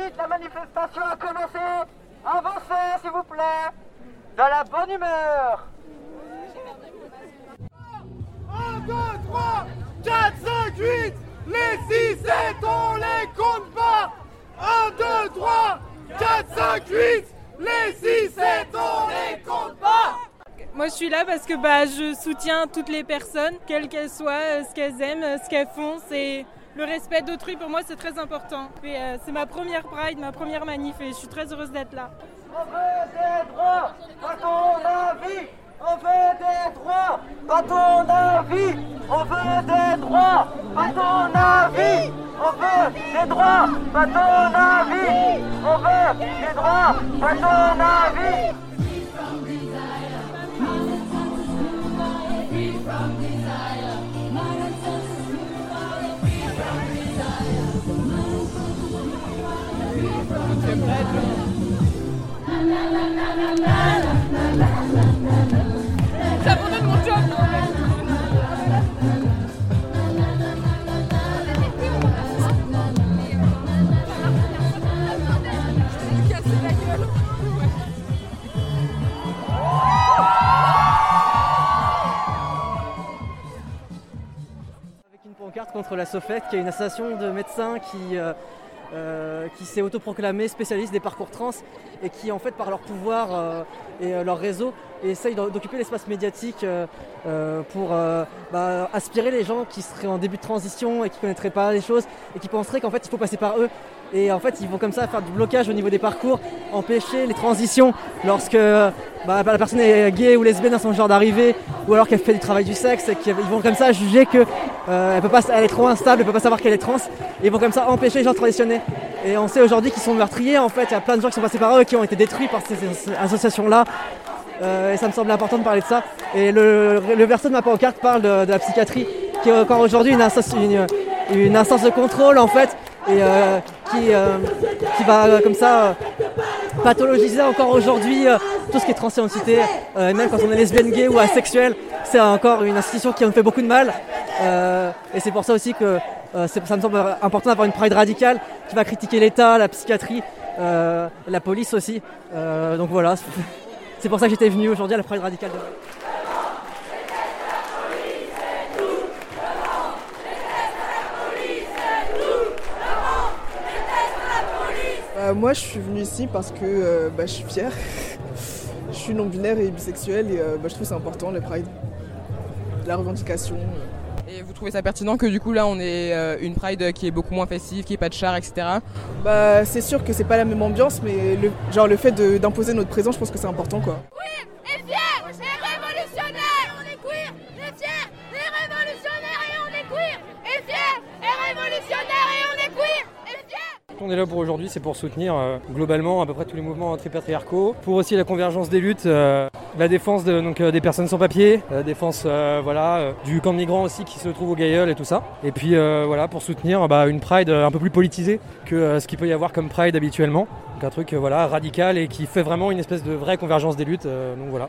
vite, la manifestation a commencé. Avancez, s'il vous plaît. Dans la bonne humeur. 1, 2, 3, 4, 5, 8. Les 6, 7, on les compte pas. 1, 2, 3, 4, 5, 8. Les 6, 7, on les compte pas. Moi, je suis là parce que bah, je soutiens toutes les personnes, quelles qu'elles soient, euh, ce qu'elles aiment, euh, ce qu'elles font. C'est le respect d'autrui pour moi, c'est très important. Euh, c'est ma première Pride, ma première manif, et je suis très heureuse d'être là. On veut des droits, pas ton avis. On veut des droits, pas ton avis. On veut des droits, pas ton avis. On veut des droits, pas ton avis. On veut des droits, pas ton avis. J'abandonne mon job Avec une pancarte contre la SOFET, qui est une association de médecins qui, euh, euh, qui s'est autoproclamée spécialiste des parcours trans et qui, en fait, par leur pouvoir euh, et euh, leur réseau, essayent d'o- d'occuper l'espace médiatique euh, pour bah, aspirer les gens qui seraient en début de transition et qui connaîtraient pas les choses et qui penseraient qu'en fait, il faut passer par eux. Et en fait, ils vont comme ça faire du blocage au niveau des parcours, empêcher les transitions lorsque bah, la personne est gay ou lesbienne dans son genre d'arrivée, ou alors qu'elle fait du travail du sexe, et qu'ils vont comme ça juger que euh, elle peut pas, elle est trop instable, elle peut pas savoir qu'elle est trans, et ils vont comme ça empêcher les gens de transitionner. Et on sait aujourd'hui qu'ils sont meurtriers, en fait, il y a plein de gens qui sont passés par eux, qui ont été détruits par ces, associations-là. Euh, et ça me semble important de parler de ça. Et le, le de ma pancarte parle de, la psychiatrie, qui est encore aujourd'hui une, instance- une, instance de contrôle en fait, et euh, qui, qui va comme ça pathologiser encore aujourd'hui euh, tout ce qui est transidentité, euh, et même quand on est lesbienne, gay ou asexuel, c'est encore une institution qui nous fait beaucoup de mal. Euh, et c'est pour ça aussi que euh, ça me semble important d'avoir une pride radicale qui va critiquer l'État, la psychiatrie, la police aussi. Donc voilà, c'est pour ça que j'étais venu aujourd'hui à la pride radicale. de- Euh, moi, je suis venue ici parce que euh, bah, je suis fière. je suis non-binaire et bisexuelle et euh, bah, je trouve que c'est important, le Pride. La revendication. euh. Et vous trouvez ça pertinent que du coup là on ait euh, une Pride qui est beaucoup moins festive, qui est pas de char, etc. Bah, c'est sûr que c'est pas la même ambiance, mais le, genre, le fait d'imposer notre présence, je pense que c'est important. quoi. et et fiers On est là pour aujourd'hui, c'est pour soutenir euh, globalement à peu près tous les mouvements antipatriarcaux, pour aussi la convergence des luttes, euh, la défense de, donc, euh, des personnes sans papier, la défense voilà, du camp de migrants aussi qui se trouve au Gailleul et tout ça. Et puis voilà, pour soutenir bah, une Pride un peu plus politisée que ce qu'il peut y avoir comme Pride habituellement. Donc un truc voilà, radical et qui fait vraiment une espèce de vraie convergence des luttes. donc voilà.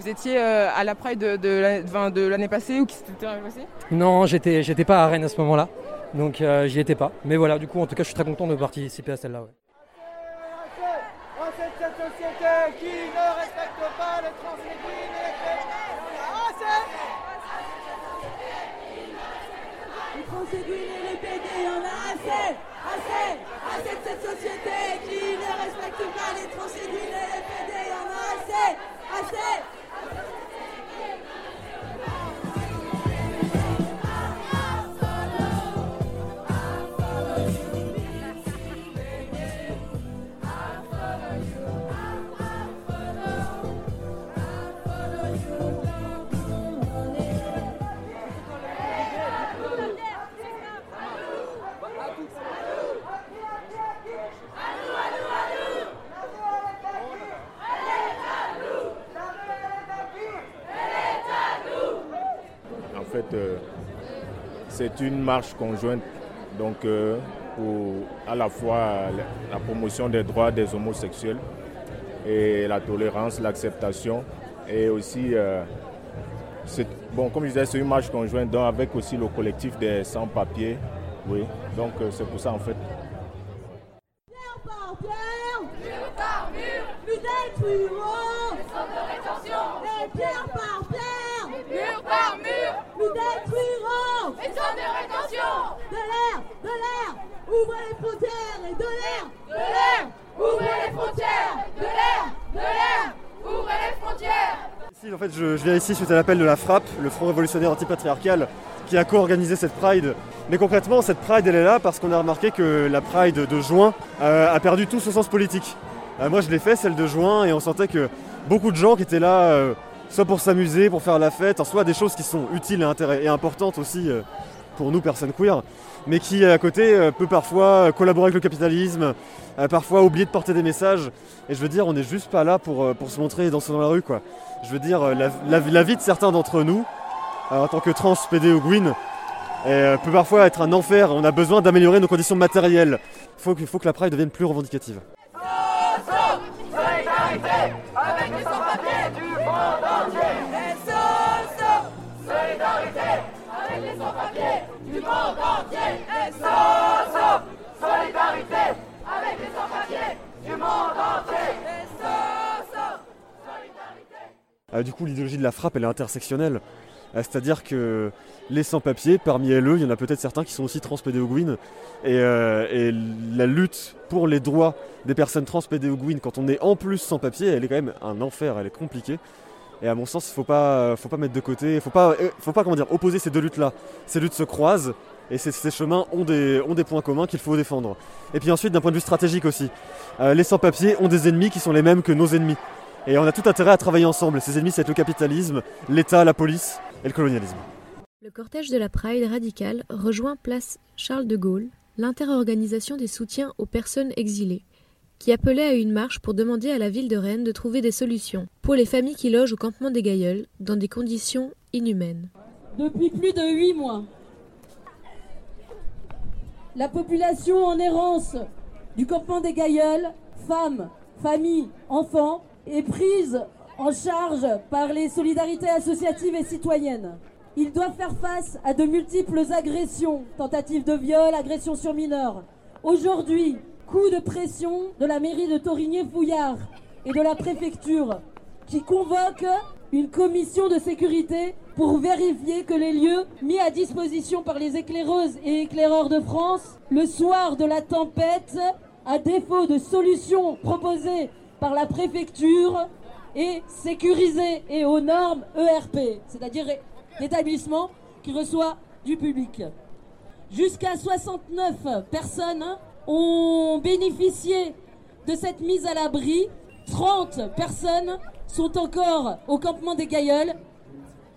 Vous étiez à la Pride de, de l'année- passée ou qui s'était passée Non, j'étais, j'étais pas à Rennes à ce moment-là, donc euh, j'y étais pas. Mais voilà, du coup, en tout cas, je suis très content de participer à celle-là. Une marche conjointe donc, euh, pour à la fois la, promotion des droits des homosexuels et la tolérance, l'acceptation et aussi, euh, bon, comme je disais, c'est une marche conjointe donc, avec aussi le collectif des sans-papiers. Oui, donc euh, c'est pour ça en fait nous détruirons les centres de rétention. et pierre par pierre, Mur par mur, nous détruirons les centres de rétention. de l'air, de l'air, ouvrez les frontières et de l'air, De l'air, ouvrez les frontières. De l'air, de l'air, ouvrez les frontières. En fait, je, viens ici suite à l'appel de la FRAP, le Front révolutionnaire antipatriarcal, qui a co-organisé cette Pride. Mais concrètement, cette Pride, elle est là parce qu'on a remarqué que la Pride de juin euh, a perdu tout son sens politique. Euh, moi, je l'ai fait, celle de juin, et on sentait que beaucoup de gens qui étaient là, euh, soit pour s'amuser, pour faire la fête, soit des choses qui sont utiles et, importantes aussi pour nous, personnes queer, mais qui, à côté, euh, peut parfois collaborer avec le capitalisme, euh, parfois oublier de porter des messages. Et je veux dire, on n'est juste pas là pour, euh, pour se montrer et danser dans la rue, quoi. Je veux dire, la, vie de certains d'entre nous, en tant que trans, PD ou Gwyn, peut parfois être un enfer. On a besoin d'améliorer nos conditions matérielles. Il faut, faut que la Pride devienne plus revendicative. Du coup, l'idéologie de la frappe, elle est intersectionnelle. Euh, C'est-à-dire que les sans-papiers, parmi eux, il y en a peut-être certains qui sont aussi trans pédéoguines. Et, euh, et la lutte pour les droits des personnes trans pédéoguines, quand on est en plus sans-papiers, elle est quand même un enfer, elle est compliquée. Et à mon sens, il faut pas, faut pas mettre de côté, faut pas, euh, faut pas comment dire, opposer ces deux luttes-là. Ces luttes se croisent et ces, chemins ont des, ont des points communs qu'il faut défendre. Et puis ensuite, d'un point de vue stratégique aussi, euh, les sans-papiers ont des ennemis qui sont les mêmes que nos ennemis. Et on a tout intérêt à travailler ensemble. Ces ennemis, c'est le capitalisme, l'État, la police et le colonialisme. Le cortège de la Pride radicale rejoint place Charles de Gaulle, l'interorganisation des soutiens aux personnes exilées, qui appelait à une marche pour demander à la ville de Rennes de trouver des solutions pour les familles qui logent au campement des Gailleuls dans des conditions inhumaines. depuis plus de huit mois. La population en errance du campement des Gailleuls, femmes, familles, enfants, est prise en charge par les solidarités associatives et citoyennes. Ils doivent faire face à de multiples agressions, tentatives de viol, agressions sur mineurs. Aujourd'hui, coup de pression de la mairie de Torigné-Fouillard et de la préfecture qui convoque une commission de sécurité pour vérifier que les lieux mis à disposition par les éclaireuses et éclaireurs de France le soir de la tempête, à défaut de solutions proposées par la préfecture, est sécurisé et aux normes ERP, c'est-à-dire l'établissement qui reçoit du public. Jusqu'à 69 personnes ont bénéficié de cette mise à l'abri. 30 personnes sont encore au campement des Gailleuls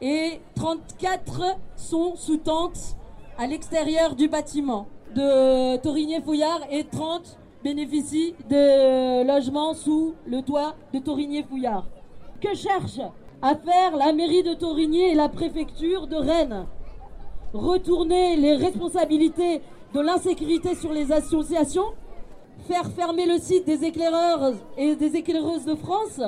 et 34 sont sous tente à l'extérieur du bâtiment de Torigné-Fouillard et 30 bénéficient de logements sous le toit de Torigné-Fouillard. Que cherche à faire la mairie de Torigné et la préfecture de Rennes? Retourner les responsabilités de l'insécurité sur les associations? Faire fermer le site des éclaireurs et des éclaireuses de France?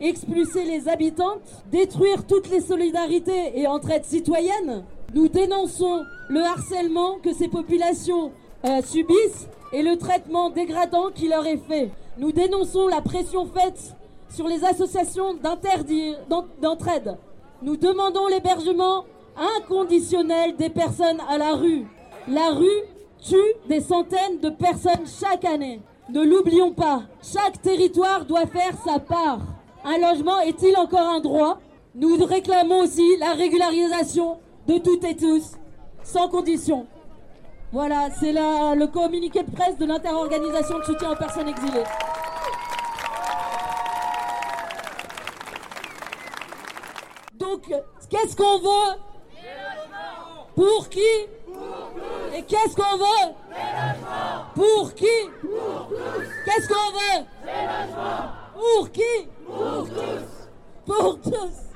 Expulser les habitantes, détruire toutes les solidarités et entraides citoyennes? Nous dénonçons le harcèlement que ces populations euh, subissent et le traitement dégradant qui leur est fait. Nous dénonçons la pression faite sur les associations d'entraide. Nous demandons l'hébergement inconditionnel des personnes à la rue. La rue tue des centaines de personnes chaque année. Ne l'oublions pas, chaque territoire doit faire sa part. Un logement est-il encore un droit? Nous réclamons aussi la régularisation de toutes et tous, sans condition. Voilà, c'est le communiqué de presse de l'interorganisation de soutien aux personnes exilées. Donc, qu'est-ce qu'on veut Pour qui Et qu'est-ce qu'on veut Pour qui Qu'est-ce qu'on veut Pour qui Pour tous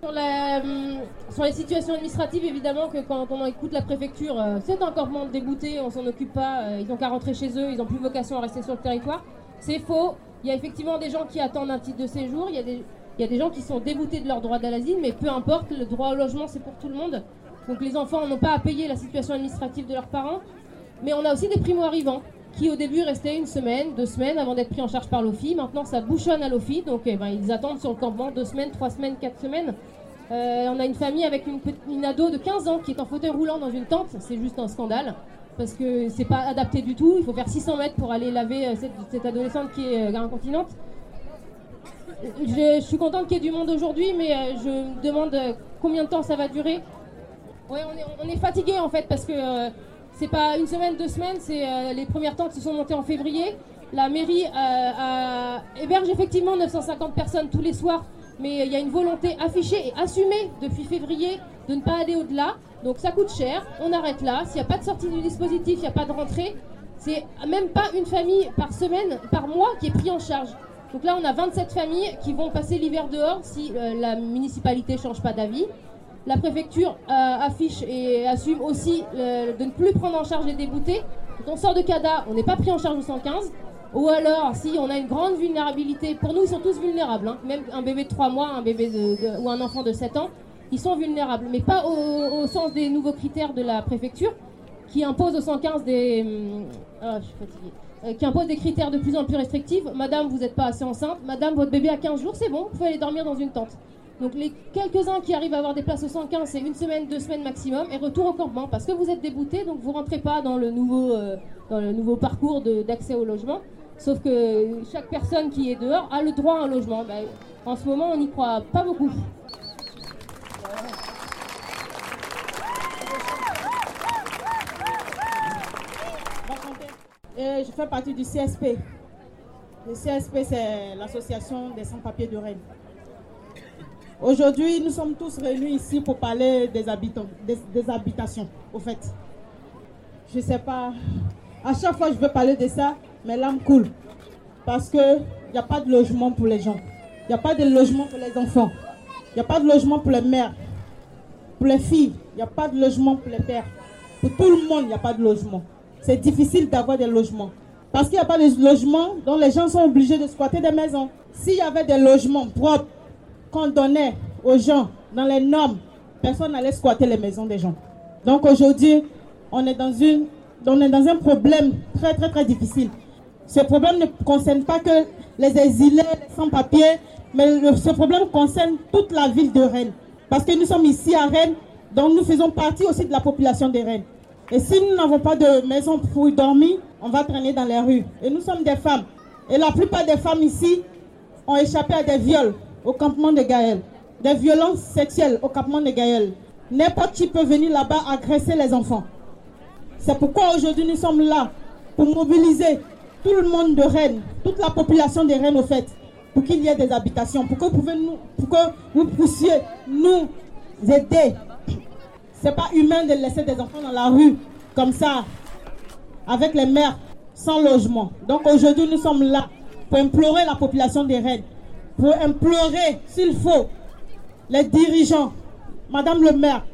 Hum, sur les situations administratives, évidemment que quand on écoute la préfecture, euh, c'est encore moins débouté, on s'en occupe pas, euh, ils n'ont qu'à rentrer chez eux, ils n'ont plus vocation à rester sur le territoire. C'est faux. Il y a effectivement des gens qui attendent un titre de séjour, il y a des, gens qui sont dégoûtés de leur droit à l'asile, mais peu importe, le droit au logement c'est pour tout le monde. Donc les enfants n'ont pas à payer la situation administrative de leurs parents. Mais on a aussi des primo-arrivants qui au début restait une semaine, deux semaines avant d'être pris en charge par l'OFI. Maintenant, ça bouchonne à l'OFI, donc eh ben, ils attendent sur le campement deux semaines, trois semaines, quatre semaines. Euh, on a une famille avec une, ado de 15 ans qui est en fauteuil roulant dans une tente, c'est juste un scandale. Parce que c'est pas adapté du tout, il faut faire 600 mètres pour aller laver euh, cette, adolescente qui est euh, incontinente. Je, suis contente qu'il y ait du monde aujourd'hui, mais je me demande combien de temps ça va durer. Ouais, on est, fatigué en fait parce que c'est pas une semaine, deux semaines, c'est euh, les premières tentes qui sont montées en février. La mairie euh, héberge effectivement 950 personnes tous les soirs, mais il y a une volonté affichée et assumée depuis février de ne pas aller au-delà. Donc ça coûte cher, on arrête là. S'il n'y a pas de sortie du dispositif, il n'y a pas de rentrée. C'est même pas une famille par semaine, par mois qui est pris en charge. Donc là, on a 27 familles qui vont passer l'hiver dehors si euh, la municipalité ne change pas d'avis. La préfecture euh, affiche et assume aussi euh, de ne plus prendre en charge les déboutés. Quand on sort de CADA, on n'est pas pris en charge au 115. Ou alors, si on a une grande vulnérabilité, pour nous, ils sont tous vulnérables. hein. Même un bébé de 3 mois, un bébé ou un enfant de 7 ans, ils sont vulnérables. Mais pas au, au sens des nouveaux critères de la préfecture, qui impose au 115 des... hum, ah, je suis fatiguée. Euh, qui impose des critères de plus en plus restrictifs. Madame, vous n'êtes pas assez enceinte. Madame, votre bébé a 15 jours, c'est bon, vous pouvez aller dormir dans une tente. Donc les quelques-uns qui arrivent à avoir des places au 115, c'est une semaine, deux semaines maximum, et retour au campement, parce que vous êtes débouté, donc vous rentrez pas dans le nouveau, euh, parcours d'accès au logement. Sauf que chaque personne qui est dehors a le droit à un logement. Ben, en ce moment, on n'y croit pas beaucoup. Et je fais partie du CSP. Le CSP, c'est l'association des sans-papiers de Rennes. Aujourd'hui, nous sommes tous réunis ici pour parler des habitants, des, habitations, au fait. Je sais pas, à chaque fois je veux parler de ça, mes larmes coulent. Parce qu'il n'y a pas de logement pour les gens. Il n'y a pas de logement pour les enfants. Il n'y a pas de logement pour les mères. Pour les filles, il n'y a pas de logement pour les pères. Pour tout le monde, il n'y a pas de logement. C'est difficile d'avoir des logements. Parce qu'il n'y a pas de logement, donc les gens sont obligés de squatter des maisons. S'il y avait des logements propres qu'on donnait aux gens dans les normes, personne n'allait squatter les maisons des gens. Donc aujourd'hui, on est dans une, on est dans un problème très très très difficile. Ce problème ne concerne pas que les exilés, sans-papiers, mais ce problème concerne toute la ville de Rennes. Parce que nous sommes ici à Rennes, donc nous faisons partie aussi de la population de Rennes. Et si nous n'avons pas de maison pour y dormir, on va traîner dans les rues. Et nous sommes des femmes. Et la plupart des femmes ici ont échappé à des viols au campement de Gaël, des violences sexuelles au campement de Gaël. N'importe qui peut venir là-bas agresser les enfants. C'est pourquoi aujourd'hui nous sommes là pour mobiliser tout le monde de Rennes, toute la population de Rennes au fait, pour qu'il y ait des habitations, pour que vous, puissiez nous aider. C'est pas humain de laisser des enfants dans la rue comme ça, avec les mères sans logement. Donc aujourd'hui nous sommes là pour implorer la population de Rennes, pour implorer s'il faut les dirigeants, Madame le maire,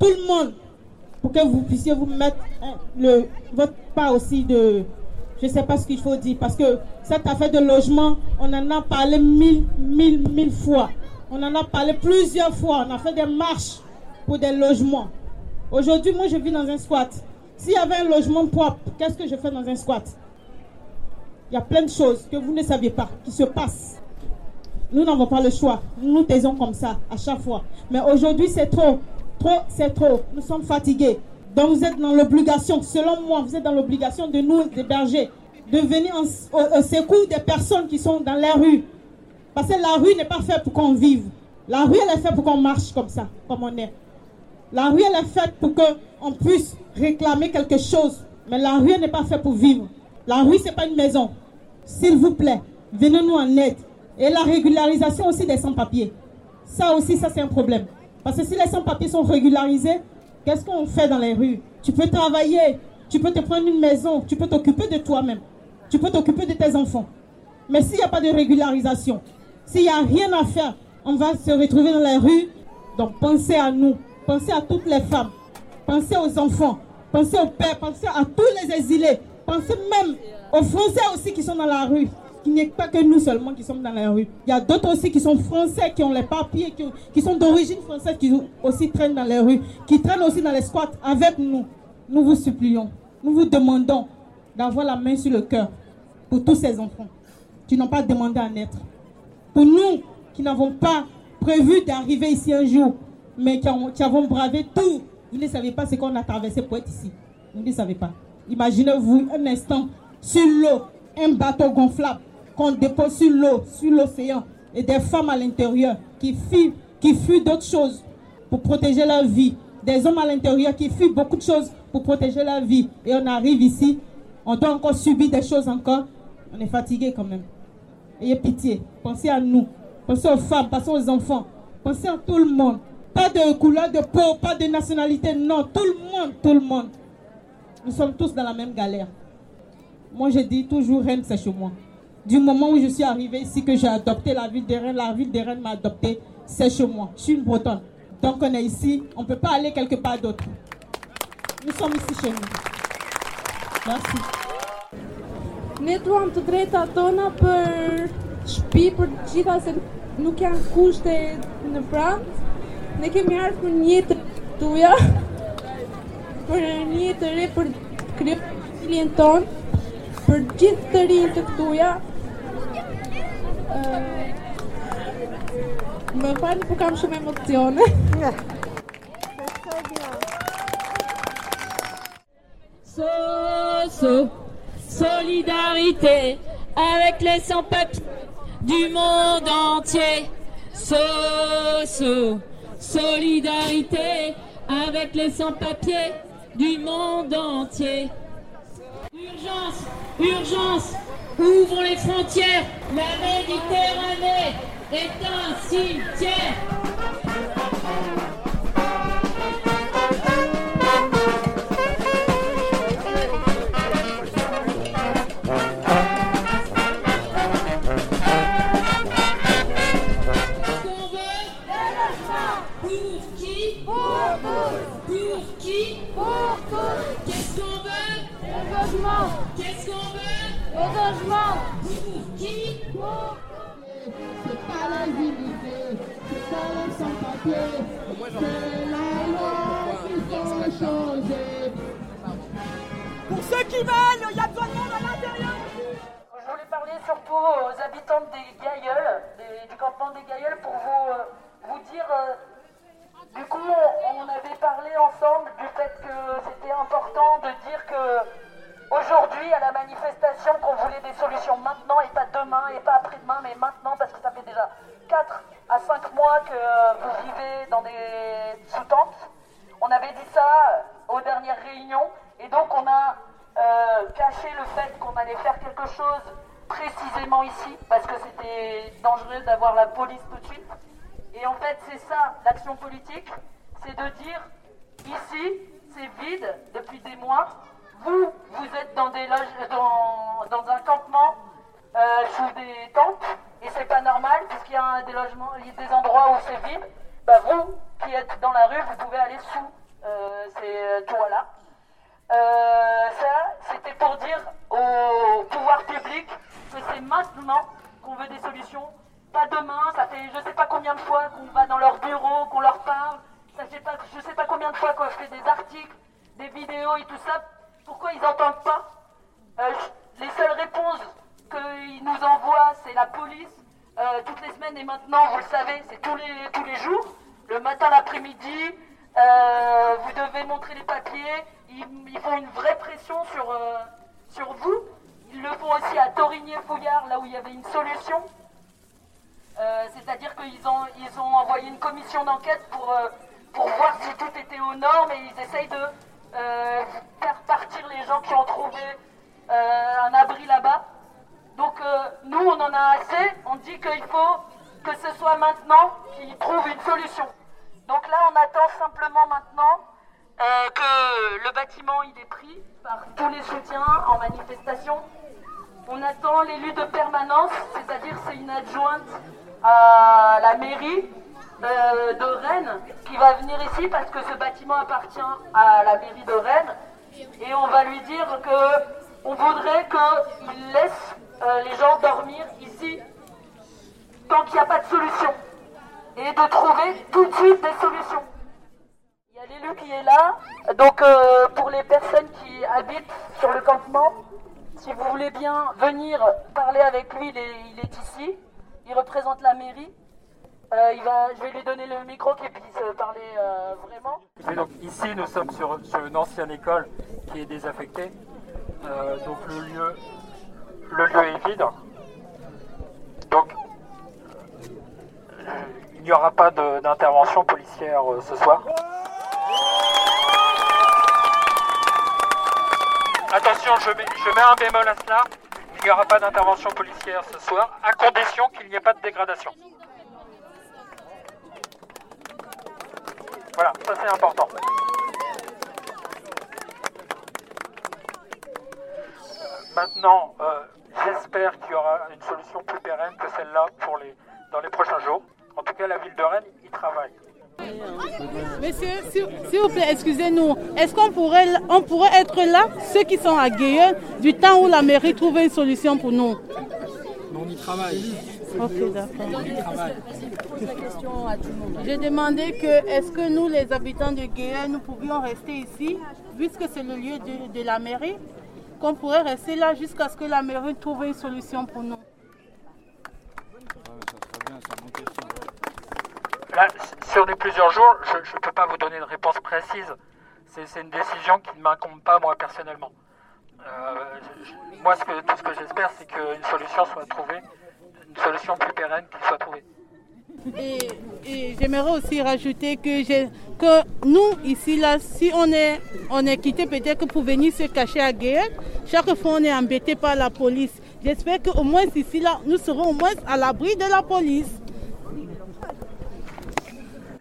tout le monde pour que vous puissiez vous mettre hein, votre part aussi de... Je ne sais pas ce qu'il faut dire, parce que cette affaire de logement, on en a parlé mille, mille, mille fois. On en a parlé plusieurs fois. On a fait des marches pour des logements. Aujourd'hui, moi, je vis dans un squat. S'il y avait un logement propre, qu'est-ce que je fais dans un squat? Il y a plein de choses que vous ne saviez pas qui se passent. Nous n'avons pas le choix. Nous nous taisons comme ça à chaque fois. Mais aujourd'hui, c'est trop. Trop, c'est trop. Nous sommes fatigués. Donc vous êtes dans l'obligation, selon moi, vous êtes dans l'obligation de nous héberger, de venir en- au, secours des personnes qui sont dans la rue. Parce que la rue n'est pas faite pour qu'on vive. La rue, elle est faite pour qu'on marche comme ça, comme on est. La rue, elle est faite pour qu'on puisse réclamer quelque chose. Mais la rue n'est pas faite pour vivre. La rue, c'est pas une maison. S'il vous plaît, venez-nous en aide. Et la régularisation aussi des sans-papiers. Ça aussi, ça c'est un problème. Parce que si les sans-papiers sont régularisés, qu'est-ce qu'on fait dans les rues? Tu peux travailler, tu peux te prendre une maison, tu peux t'occuper de toi-même, tu peux t'occuper de tes enfants. Mais s'il n'y a pas de régularisation, s'il n'y a rien à faire, on va se retrouver dans les rues. Donc pensez à nous, pensez à toutes les femmes, pensez aux enfants, pensez aux pères, pensez à tous les exilés, pensez même aux Français aussi qui sont dans la rue. Il n'y a pas que nous seulement qui sommes dans la rue. Il y a d'autres aussi qui sont français, qui ont les papiers, qui, sont d'origine française, qui aussi traînent dans les rues, qui traînent aussi dans les squats avec nous. Nous vous supplions, nous vous demandons d'avoir la main sur le cœur pour tous ces enfants qui n'ont pas demandé à naître. Pour nous qui n'avons pas prévu d'arriver ici un jour, mais qui, qui avons bravé tout, vous ne savez pas ce qu'on a traversé pour être ici. Vous ne savez pas. Imaginez-vous un instant sur l'eau, un bateau gonflable qu'on dépose sur l'eau, sur l'océan, et des femmes à l'intérieur qui fuient, qui fuient d'autres choses pour protéger leur vie, des hommes à l'intérieur qui fuient beaucoup de choses pour protéger leur vie, et on arrive ici, on doit encore subir des choses encore, on est fatigué quand même. Ayez pitié, pensez à nous, pensez aux femmes, pensez aux enfants, pensez à tout le monde. Pas de couleur de peau, pas de nationalité, non, tout le monde, tout le monde. Nous sommes tous dans la même galère. Moi, je dis toujours Rennes, c'est chez moi. Du moment où je suis arrivée ici, que j'ai adopté la ville de Rennes, la ville de Rennes m'a adopté, c'est chez moi. Je suis une Bretonne. Donc on est ici, on ne peut pas aller quelque part d'autre. Nous sommes ici chez nous. Merci. Ne duam të drejta tona për shtëpi për të gjitha se nuk janë kushte në. Ne kemi ardhur për një jetë të tuja, për një jetë të re për krijuar familjen tonë, për gjithë të këtuja. Ë, Më falni po kam shumë emocione. So, so, solidarité avec les sans-papiers du monde entier. So, so, solidarité avec les sans-papiers du monde entier. Urgence, urgence, ouvrons les frontières. La Méditerranée est un cimetière. Le logement. Pour qui C'est pas la dignité, c'est pas les sans-papiers, c'est la loi qu'il faut changer. Pour ceux qui veulent, il y a besoin de monde à l'intérieur Je voulais parler surtout aux habitantes des Gailleuls, des- du campement des Gailleuls, pour vous, euh, vous dire. euh, du coup, on, on avait parlé ensemble du fait que c'était important de dire que aujourd'hui, à la manifestation, qu'on voulait des solutions maintenant et pas demain et pas après-demain, mais maintenant, parce que ça fait déjà 4 à 5 mois que vous vivez dans des sous-tentes. On avait dit ça aux dernières réunions et donc on a euh, caché le fait qu'on allait faire quelque chose précisément ici parce que c'était dangereux d'avoir la police tout de suite. Et en fait, c'est ça l'action politique, c'est de dire ici, c'est vide depuis des mois. Vous, vous êtes dans, des loges, dans, dans un campement euh, sous des tentes et c'est pas normal puisqu'il y a des logements, il y a des endroits où c'est vide. Bah, vous qui êtes dans la rue, vous pouvez aller sous euh, ces toits-là. Euh, ça, c'était pour dire au pouvoir public que c'est maintenant qu'on veut des solutions, pas demain. Ça fait je sais pas combien de fois qu'on va dans leur bureau, qu'on leur parle. Ça fait pas, je sais pas combien de fois qu'on fait des articles, des vidéos et tout ça. Pourquoi ils n'entendent pas Euh, Les seules réponses qu'ils nous envoient, c'est la police. euh, toutes les semaines et maintenant, vous le savez, c'est tous les, tous les jours. Le matin, l'après-midi, euh, vous devez montrer les papiers. Ils, font une vraie pression sur, sur vous. Ils le font aussi à Torigné-Fouillard, là où il y avait une solution. C'est-à-dire qu'ils ont, ils ont envoyé une commission d'enquête pour, pour voir si tout était aux normes et ils essayent de euh, faire partir les gens qui ont trouvé euh, un abri là-bas. Donc euh, nous, on en a assez. On dit qu'il faut que ce soit maintenant qu'ils trouvent une solution. Donc là, on attend simplement maintenant euh, que le bâtiment il est pris par tous les soutiens en manifestation. On attend l'élu de permanence, c'est-à-dire c'est une adjointe à la mairie euh, de Rennes qui va venir ici parce que ce bâtiment appartient à la mairie de Rennes et on va lui dire que on voudrait qu'il laisse euh, les gens dormir ici tant qu'il n'y a pas de solution et de trouver tout de suite des solutions. L'élu qui est là, donc euh, pour les personnes qui habitent sur le campement, Si vous voulez bien venir parler avec lui, il est, ici. Il représente la mairie. Euh, je vais lui donner le micro qu'il puisse parler euh, vraiment. Donc ici, nous sommes sur, une ancienne école qui est désaffectée. Donc le lieu, est vide. Donc il n'y aura pas d'intervention policière ce soir. Attention, je mets, je mets un bémol à cela. Il n'y aura pas d'intervention policière ce soir, à condition qu'il n'y ait pas de dégradation. Voilà, ça c'est important. Maintenant, euh, j'espère qu'il y aura une solution plus pérenne que celle-là pour les, dans les prochains jours. En tout cas, la ville de Rennes y travaille. Monsieur, s'il vous plaît, excusez-nous. Est-ce qu'on pourrait, on pourrait être là, ceux qui sont à Guéheul, du temps où la mairie trouvait une solution pour nous? On y travaille. Ok, d'accord. J'ai demandé que, est-ce que nous, les habitants de Guéheul, nous pouvions rester ici, puisque c'est le lieu de, de la mairie, qu'on pourrait rester là jusqu'à ce que la mairie trouve une solution pour nous. Là, s- sur les plusieurs jours, je ne peux pas vous donner une réponse précise. C'est une décision qui ne m'incombe pas moi personnellement. Euh, moi, ce que- tout ce que j'espère, c'est qu'une solution soit trouvée, une solution plus pérenne qui soit trouvée. Et, j'aimerais aussi rajouter que, que nous, ici, là, si on est, on est quitté peut-être que pour venir se cacher à guerre, chaque fois on est embêté par la police. J'espère qu'au moins ici, là, nous serons au moins à l'abri de la police.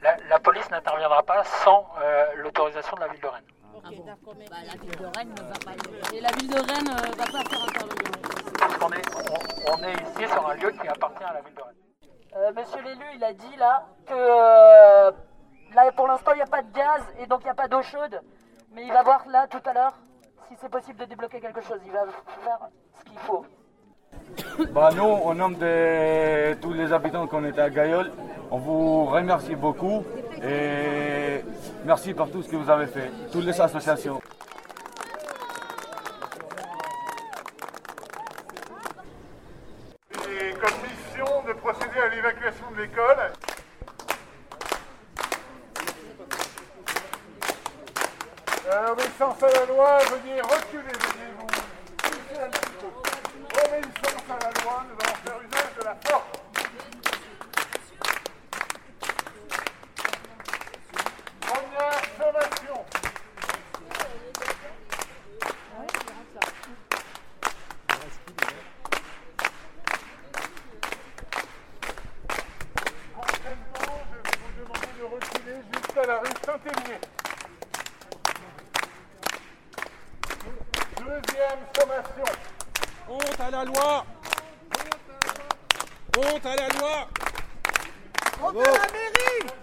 La, la police n'interviendra pas sans euh, l'autorisation de la ville de Rennes. la ville de Rennes ne va pas Et la ville de Rennes euh, va pas faire intervenir. Parce qu'on est, on, on est ici sur un lieu qui appartient à la ville de Rennes. Euh, monsieur l'élu, il a dit là que euh, là pour l'instant il n'y a pas de gaz et donc il n'y a pas d'eau chaude. Mais il va voir là tout à l'heure si c'est possible de débloquer quelque chose. Il va faire ce qu'il faut. Bah nous, au nom de tous les habitants qu'on est à Gaïol, on vous remercie beaucoup et merci pour tout ce que vous avez fait, toutes les associations. Et comme mission de procéder à l'évacuation de l'école. Euh, obéissance à la loi, veuillez reculer, veuillez vous pousser un petit peu. Obéissance à la loi, nous allons faire usage de la force. Première sommation. Entraînement, je vais vous demander de reculer jusqu'à la rue Saint-Émier. Deuxième sommation. Honte à la loi. Honte à la loi. Honte à la mairie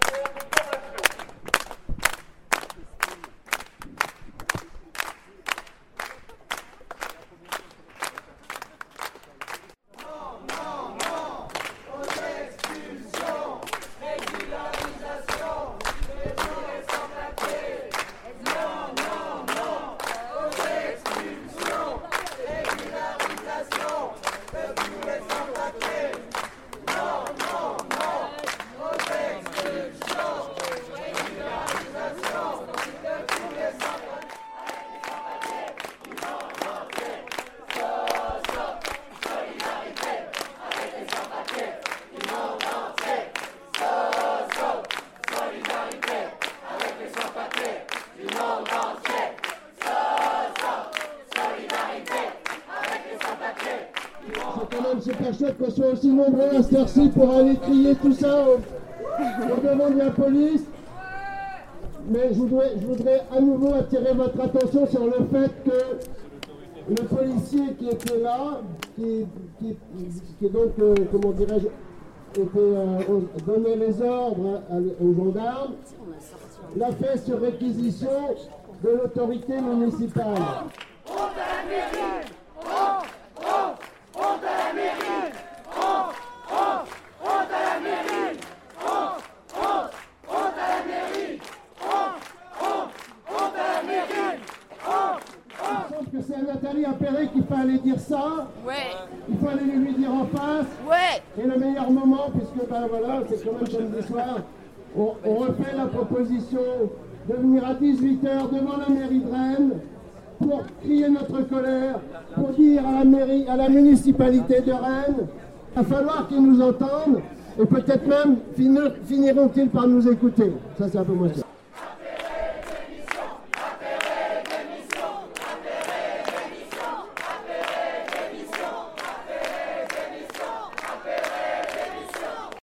super chouette qu'on soit aussi nombreux à cette heure-ci pour aller crier tout ça au, devant de la police. Mais je voudrais, à nouveau attirer votre attention sur le fait que le policier qui était là, qui, donc, euh, comment dirais-je, était, euh, donnait les ordres aux gendarmes, l'a fait sur réquisition de l'autorité municipale. Il semble que c'est un interdit à repéré qu'il fallait dire ça. Ouais. Il faut aller lui dire en face. Ouais. Et le meilleur moment, puisque ben voilà, c'est quand même samedi soir, on, on refait la proposition de venir à 18h devant la mairie de Rennes pour crier notre colère, pour dire à la mairie, à la municipalité de Rennes, il va falloir qu'ils nous entendent et peut-être même finir- finiront-ils par nous écouter. Ça c'est un peu moins sûr.